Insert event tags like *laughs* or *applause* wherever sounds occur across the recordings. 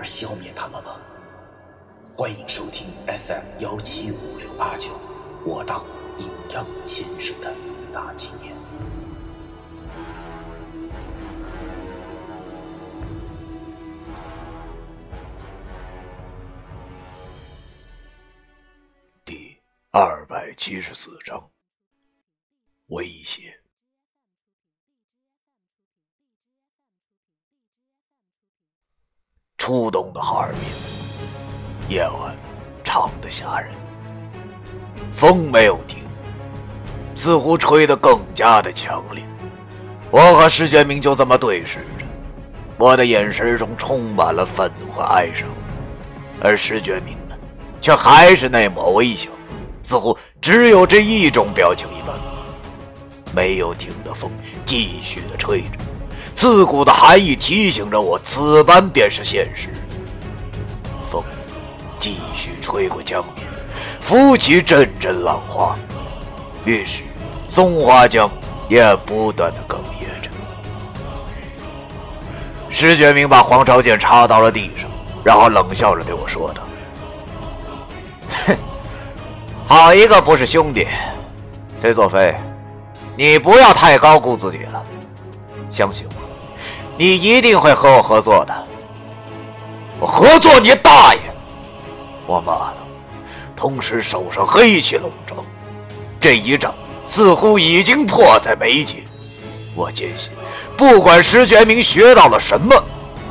而消灭他们吗？欢迎收听 FM 幺七五六八九，我当阴阳先生的大纪念第二百七十四章威胁。初冬的哈尔滨，夜晚长得吓人，风没有停，似乎吹得更加的强烈。我和石觉明就这么对视着，我的眼神中充满了愤怒和哀伤，而石觉明呢，却还是那抹微笑，似乎只有这一种表情一般。没有停的风继续的吹着。刺骨的寒意提醒着我，此般便是现实。风继续吹过江面，拂起阵阵浪花。于是，松花江也不断的哽咽着。石觉明把黄朝剑插到了地上，然后冷笑着对我说道：“哼，好一个不是兄弟！崔作飞，你不要太高估自己了，相信我。”你一定会和我合作的。我合作你大爷！我妈的！同时手上黑气笼罩，这一仗似乎已经迫在眉睫。我坚信，不管石觉明学到了什么，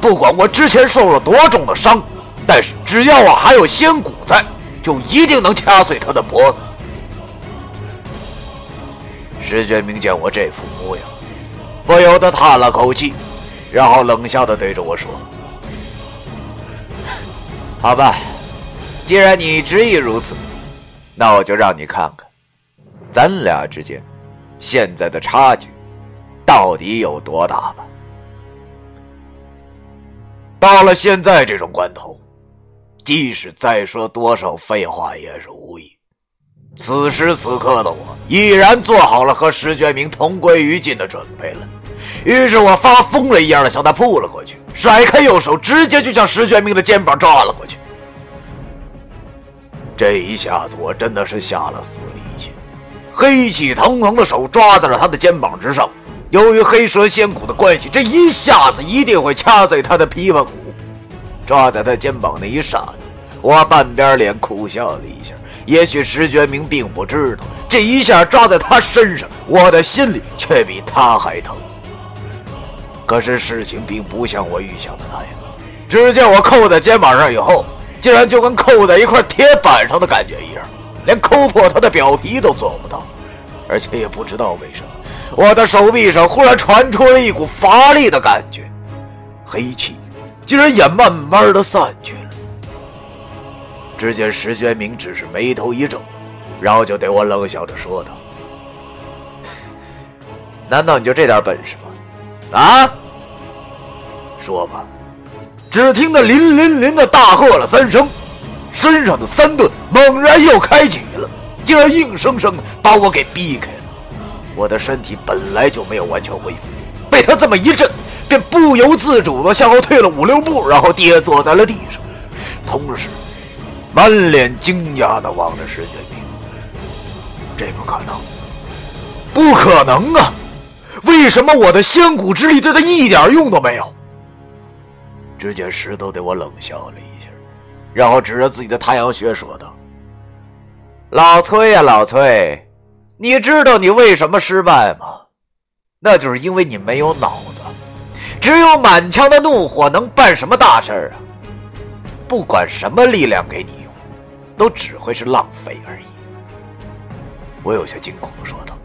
不管我之前受了多重的伤，但是只要我还有仙骨在，就一定能掐碎他的脖子。石觉明见我这副模样，不由得叹了口气。然后冷笑的对着我说：“好吧，既然你执意如此，那我就让你看看，咱俩之间现在的差距到底有多大吧。”到了现在这种关头，即使再说多少废话也是无益。此时此刻的我，已然做好了和石觉明同归于尽的准备了。于是我发疯了一样的向他扑了过去，甩开右手，直接就向石觉明的肩膀抓了过去。这一下子我真的是下了死力气，黑气腾腾的手抓在了他的肩膀之上。由于黑蛇仙骨的关系，这一下子一定会掐碎他的琵琶骨。抓在他肩膀那一刹那，我半边脸苦笑了一下。也许石觉明并不知道，这一下抓在他身上，我的心里却比他还疼。可是事情并不像我预想的那样，只见我扣在肩膀上以后，竟然就跟扣在一块铁板上的感觉一样，连抠破他的表皮都做不到。而且也不知道为什么，我的手臂上忽然传出了一股乏力的感觉，黑气竟然也慢慢的散去了。只见石觉明只是眉头一皱，然后就对我冷笑着说道：“难道你就这点本事吗？”啊！说吧！只听得林林林的大喝了三声，身上的三盾猛然又开启了，竟然硬生生把我给逼开了。我的身体本来就没有完全恢复，被他这么一震，便不由自主的向后退了五六步，然后跌坐在了地上，同时满脸惊讶的望着石觉明。这不可能！不可能啊！为什么我的仙骨之力对他一点用都没有？只见石头对我冷笑了一下，然后指着自己的太阳穴说道：“老崔呀，老崔，你知道你为什么失败吗？那就是因为你没有脑子，只有满腔的怒火能办什么大事啊？不管什么力量给你用，都只会是浪费而已。”我有些惊恐的说道：“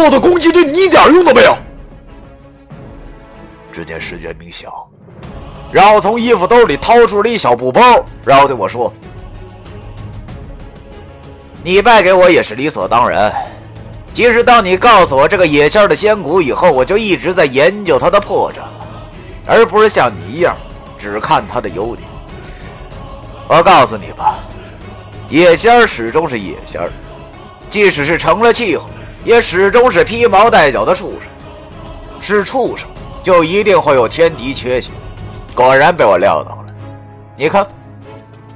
为什么我的攻击对你一点用都没有？只见石觉明笑，然后从衣服兜里掏出了一小布包，然后对我说：“你败给我也是理所当然。其实当你告诉我这个野仙的仙骨以后，我就一直在研究它的破绽了，而不是像你一样只看它的优点。我告诉你吧，野仙始终是野仙即使是成了气候，也始终是披毛戴角的畜生。是畜生，就一定会有天敌缺陷。”果然被我料到了，你看，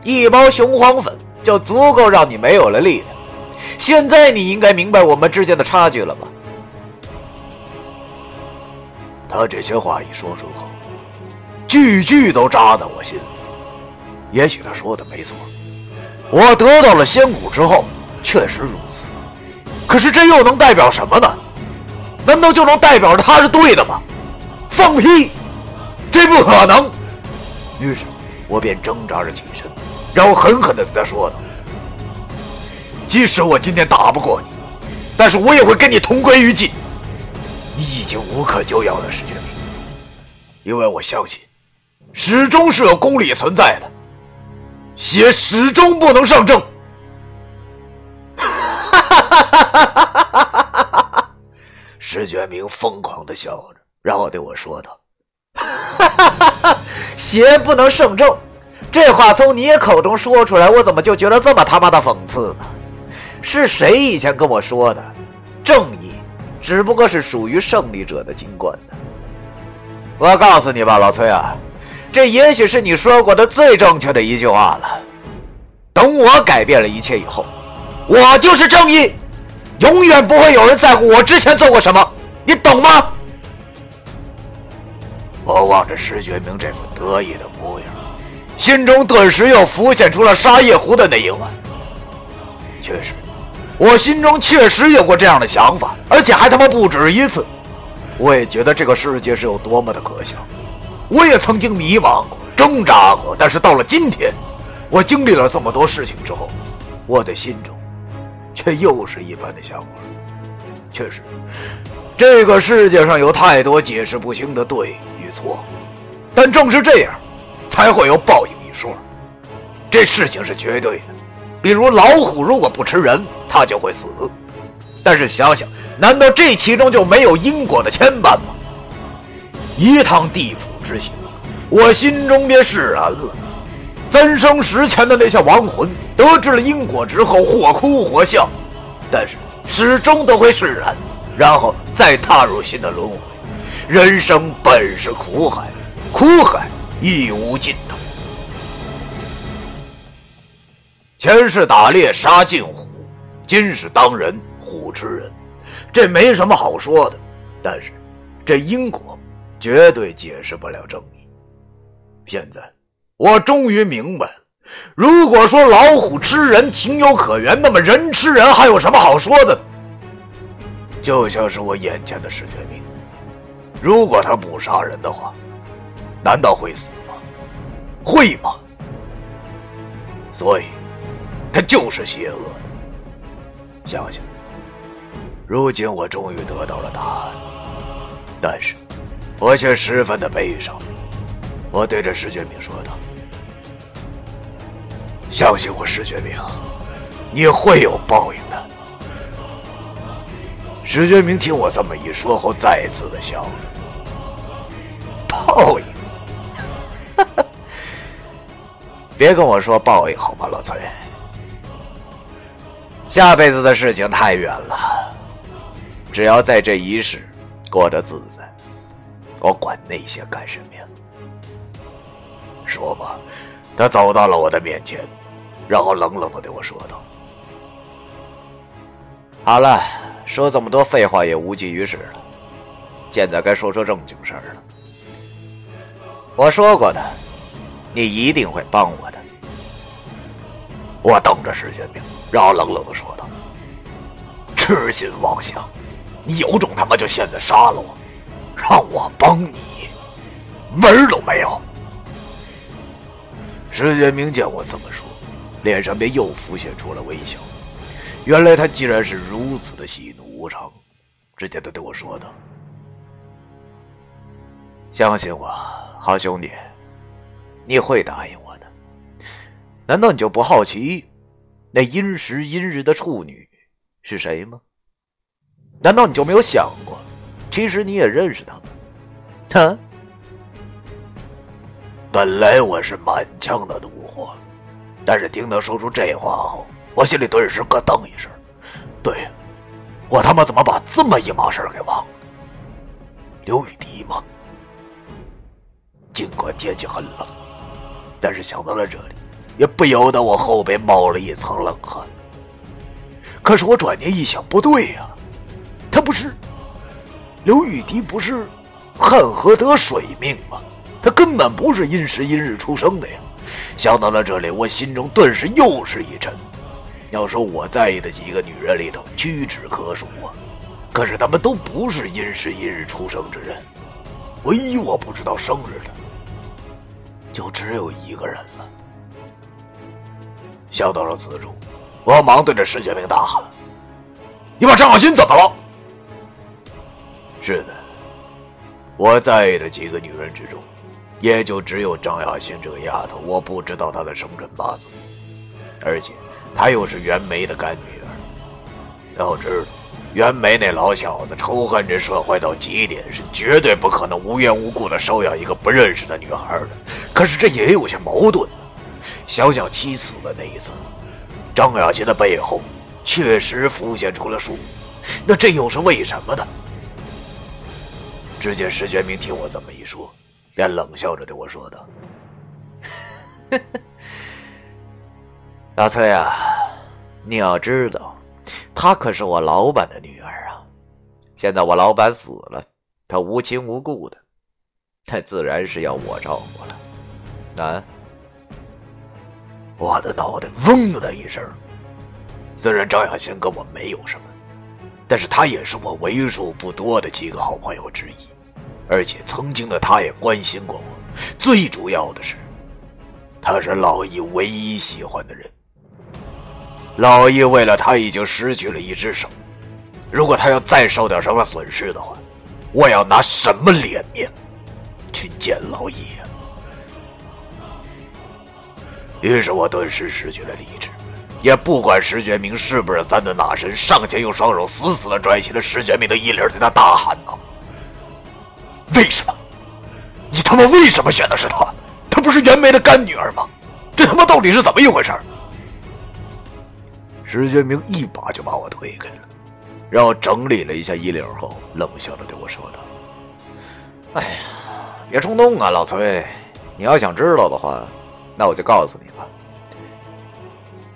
一包雄黄粉就足够让你没有了力量。现在你应该明白我们之间的差距了吧？他这些话一说出口，句句都扎在我心里。也许他说的没错，我得到了仙骨之后，确实如此。可是这又能代表什么呢？难道就能代表着他是对的吗？放屁！这不可能！于是，我便挣扎着起身，然后狠狠地对他说道：“即使我今天打不过你，但是我也会跟你同归于尽。你已经无可救药了，石觉明，因为我相信，始终是有公理存在的，邪始终不能上正。”石觉明疯狂地笑着，然后对我说道。哈哈哈邪不能胜正，这话从你口中说出来，我怎么就觉得这么他妈的讽刺呢？是谁以前跟我说的？正义只不过是属于胜利者的金冠的。我告诉你吧，老崔啊，这也许是你说过的最正确的一句话了。等我改变了一切以后，我就是正义，永远不会有人在乎我之前做过什么，你懂吗？我望着石觉明这副得意的模样，心中顿时又浮现出了沙叶湖的那一晚。确实，我心中确实有过这样的想法，而且还他妈不止一次。我也觉得这个世界是有多么的可笑。我也曾经迷茫过、挣扎过，但是到了今天，我经历了这么多事情之后，我的心中却又是一般的想法。确实，这个世界上有太多解释不清的对与。错，但正是这样，才会有报应一说。这事情是绝对的，比如老虎如果不吃人，它就会死。但是想想，难道这其中就没有因果的牵绊吗？一趟地府之行，我心中便释然了。三生石前的那些亡魂，得知了因果之后，或哭或笑，但是始终都会释然，然后再踏入新的轮回。人生本是苦海，苦海亦无尽头。前世打猎杀尽虎，今世当人虎吃人，这没什么好说的。但是，这因果绝对解释不了正义。现在我终于明白了，如果说老虎吃人情有可原，那么人吃人还有什么好说的？就像是我眼前的石觉明。如果他不杀人的话，难道会死吗？会吗？所以，他就是邪恶的。想想，如今我终于得到了答案，但是，我却十分的悲伤。我对着石觉明说道：“相信我，石觉明，你会有报应的。”石觉明听我这么一说后，再次的笑了。报应，*laughs* 别跟我说报应好吗，老崔？下辈子的事情太远了，只要在这一世过得自在，我管那些干什么呀？说吧，他走到了我的面前，然后冷冷的对我说道：“好了，说这么多废话也无济于事了，现在该说说正经事儿了。”我说过的，你一定会帮我的。我瞪着石觉明，然后冷冷的说道：“痴心妄想，你有种他妈就现在杀了我，让我帮你，门儿都没有。”石觉明见我这么说，脸上便又浮现出了微笑。原来他竟然是如此的喜怒无常。只见他对我说道：“相信我。”好兄弟，你会答应我的。难道你就不好奇，那阴时阴日的处女是谁吗？难道你就没有想过，其实你也认识他吗？啊？*laughs* 本来我是满腔的怒火，但是听他说出这话后，我心里顿时咯噔一声。对，我他妈怎么把这么一码事给忘了？刘雨迪吗？尽管天气很冷，但是想到了这里，也不由得我后背冒了一层冷汗。可是我转念一想，不对呀，他不是刘雨迪，不是汉河得水命吗？他根本不是阴时阴日出生的呀！想到了这里，我心中顿时又是一沉。要说我在意的几个女人里头，屈指可数啊。可是她们都不是阴时阴日出生之人，唯一我不知道生日的，就只有一个人了。想到了此处，我忙对着石学明大喊：“你把张小新怎么了？”是的，我在意的几个女人之中。也就只有张雅欣这个丫头，我不知道她的生辰八字，而且她又是袁梅的干女儿。要知道，袁梅那老小子仇恨这社会到极点，是绝对不可能无缘无故的收养一个不认识的女孩的。可是这也有些矛盾。想想妻死的那一次，张雅欣的背后确实浮现出了数字，那这又是为什么呢？只见石觉明听我这么一说。便冷笑着对我说道：“ *laughs* 老崔啊，你要知道，她可是我老板的女儿啊。现在我老板死了，她无亲无故的，那自然是要我照顾了。啊！”我的脑袋嗡的一声。虽然张亚欣跟我没有什么，但是她也是我为数不多的几个好朋友之一。而且曾经的他也关心过我，最主要的是，他是老易唯一喜欢的人。老易为了他已经失去了一只手，如果他要再受点什么损失的话，我要拿什么脸面去见老易啊？于是我顿时失去了理智，也不管石觉明是不是三顿大神，上前用双手死死的拽起了石觉明的衣领，对他大喊道。为什么？你他妈为什么选的是她？她不是袁梅的干女儿吗？这他妈到底是怎么一回事？石觉明一把就把我推开了，然后整理了一下衣领后，冷笑着对我说道：“哎呀，别冲动啊，老崔！你要想知道的话，那我就告诉你吧。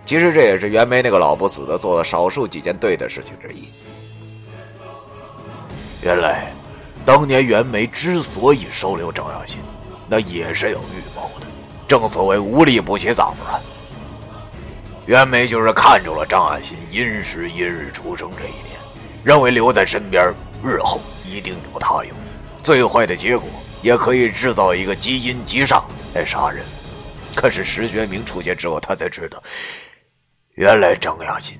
其实这也是袁梅那个老不死的做了少数几件对的事情之一。原来……”当年袁梅之所以收留张雅欣，那也是有预谋的。正所谓无利不起早啊。袁梅就是看中了张雅欣阴时阴日出生这一点，认为留在身边日后一定有他用。最坏的结果也可以制造一个极阴极煞来杀人。可是石觉明出现之后，他才知道，原来张雅欣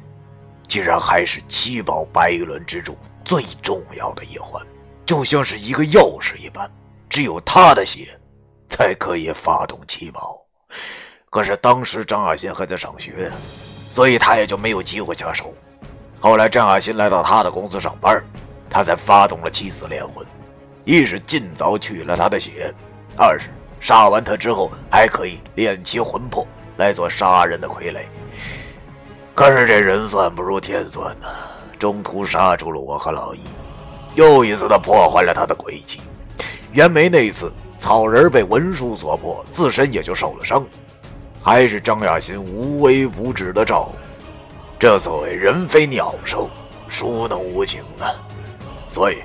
竟然还是七宝白玉轮之中最重要的一环。就像是一个钥匙一般，只有他的血，才可以发动七宝。可是当时张亚新还在上学，所以他也就没有机会下手。后来张亚新来到他的公司上班，他才发动了七死连魂：一是尽早取了他的血，二是杀完他之后还可以炼其魂魄来做杀人的傀儡。可是这人算不如天算呐，中途杀出了我和老易。又一次的破坏了他的诡计。袁梅那次草人被文书所破，自身也就受了伤，还是张亚新无微不至的照顾。这所谓人非鸟兽，孰能无情呢？所以，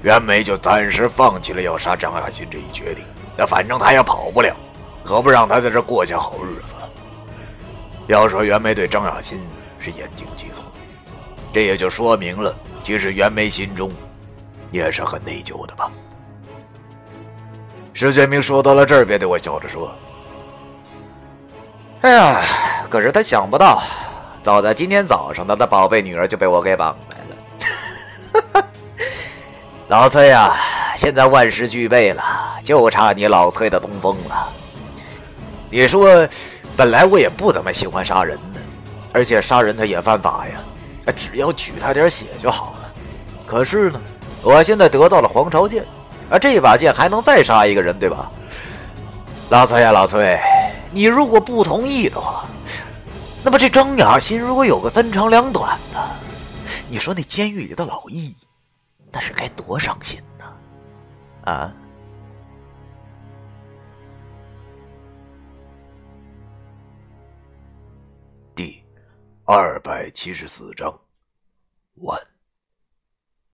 袁梅就暂时放弃了要杀张亚新这一决定。那反正他也跑不了，何不让他在这过下好日子？要说袁梅对张亚新是言听计从，这也就说明了，其实袁梅心中。也是很内疚的吧？石觉明说到了这儿，便对我笑着说：“哎呀，可是他想不到，早在今天早上，他的宝贝女儿就被我给绑来了。*laughs* 老崔呀，现在万事俱备了，就差你老崔的东风了。你说，本来我也不怎么喜欢杀人的，而且杀人他也犯法呀，只要取他点血就好了。可是呢，我现在得到了黄朝剑，啊，这把剑还能再杀一个人，对吧？老崔呀，老崔，你如果不同意的话，那么这张雅欣如果有个三长两短的，你说那监狱里的老易，那是该多伤心呢？啊？第二百七十四章完。